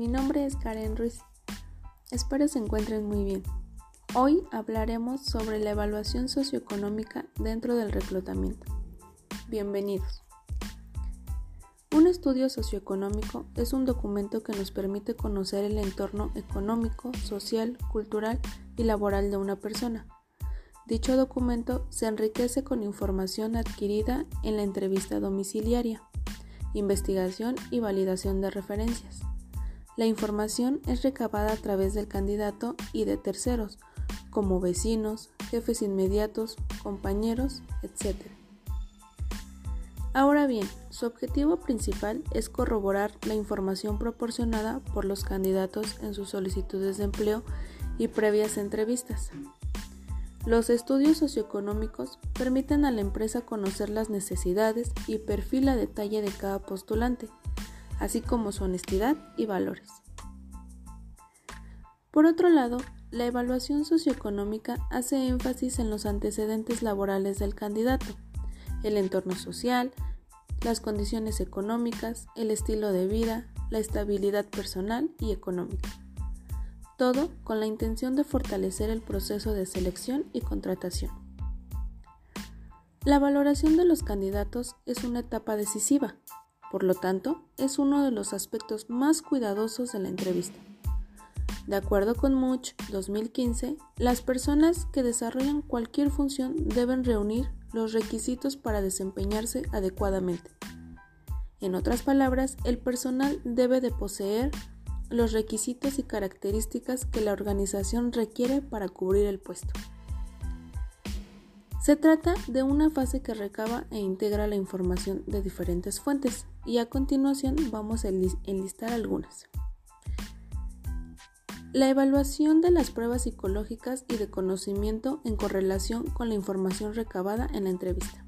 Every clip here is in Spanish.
mi nombre es Karen Ruiz. Espero se encuentren muy bien. Hoy hablaremos sobre la evaluación socioeconómica dentro del reclutamiento. Bienvenidos. Un estudio socioeconómico es un documento que nos permite conocer el entorno económico, social, cultural y laboral de una persona. Dicho documento se enriquece con información adquirida en la entrevista domiciliaria investigación y validación de referencias. La información es recabada a través del candidato y de terceros, como vecinos, jefes inmediatos, compañeros, etc. Ahora bien, su objetivo principal es corroborar la información proporcionada por los candidatos en sus solicitudes de empleo y previas entrevistas. Los estudios socioeconómicos permiten a la empresa conocer las necesidades y perfil a detalle de cada postulante, así como su honestidad y valores. Por otro lado, la evaluación socioeconómica hace énfasis en los antecedentes laborales del candidato, el entorno social, las condiciones económicas, el estilo de vida, la estabilidad personal y económica todo con la intención de fortalecer el proceso de selección y contratación. La valoración de los candidatos es una etapa decisiva, por lo tanto, es uno de los aspectos más cuidadosos de la entrevista. De acuerdo con Much 2015, las personas que desarrollan cualquier función deben reunir los requisitos para desempeñarse adecuadamente. En otras palabras, el personal debe de poseer los requisitos y características que la organización requiere para cubrir el puesto. Se trata de una fase que recaba e integra la información de diferentes fuentes y a continuación vamos a enlistar algunas. La evaluación de las pruebas psicológicas y de conocimiento en correlación con la información recabada en la entrevista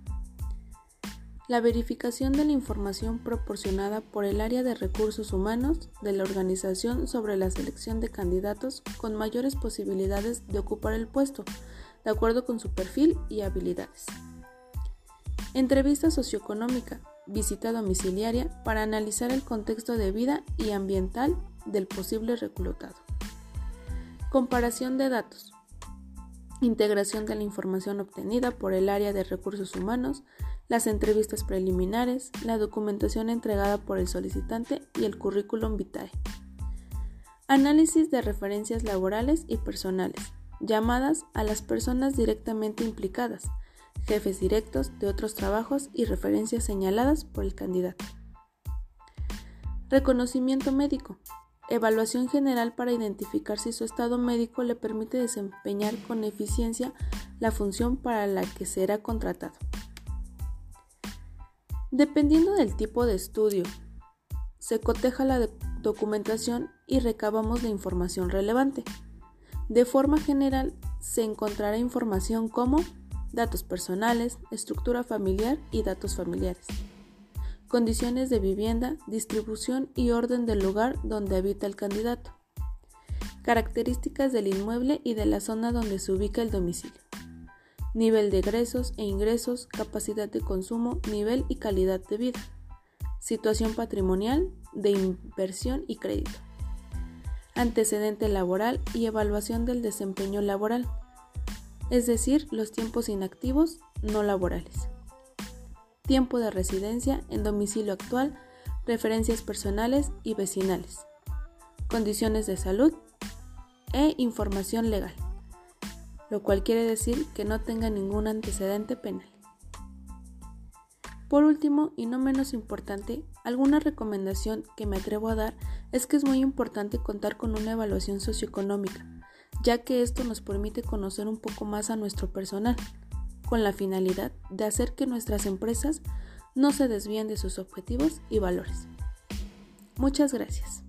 la verificación de la información proporcionada por el área de recursos humanos de la organización sobre la selección de candidatos con mayores posibilidades de ocupar el puesto, de acuerdo con su perfil y habilidades. Entrevista socioeconómica, visita domiciliaria para analizar el contexto de vida y ambiental del posible reclutado. Comparación de datos. Integración de la información obtenida por el área de recursos humanos las entrevistas preliminares, la documentación entregada por el solicitante y el currículum vitae. Análisis de referencias laborales y personales, llamadas a las personas directamente implicadas, jefes directos de otros trabajos y referencias señaladas por el candidato. Reconocimiento médico. Evaluación general para identificar si su estado médico le permite desempeñar con eficiencia la función para la que será contratado. Dependiendo del tipo de estudio, se coteja la documentación y recabamos la información relevante. De forma general, se encontrará información como datos personales, estructura familiar y datos familiares, condiciones de vivienda, distribución y orden del lugar donde habita el candidato, características del inmueble y de la zona donde se ubica el domicilio nivel de egresos e ingresos, capacidad de consumo, nivel y calidad de vida, situación patrimonial, de inversión y crédito, antecedente laboral y evaluación del desempeño laboral, es decir, los tiempos inactivos no laborales, tiempo de residencia en domicilio actual, referencias personales y vecinales, condiciones de salud e información legal lo cual quiere decir que no tenga ningún antecedente penal. Por último, y no menos importante, alguna recomendación que me atrevo a dar es que es muy importante contar con una evaluación socioeconómica, ya que esto nos permite conocer un poco más a nuestro personal, con la finalidad de hacer que nuestras empresas no se desvíen de sus objetivos y valores. Muchas gracias.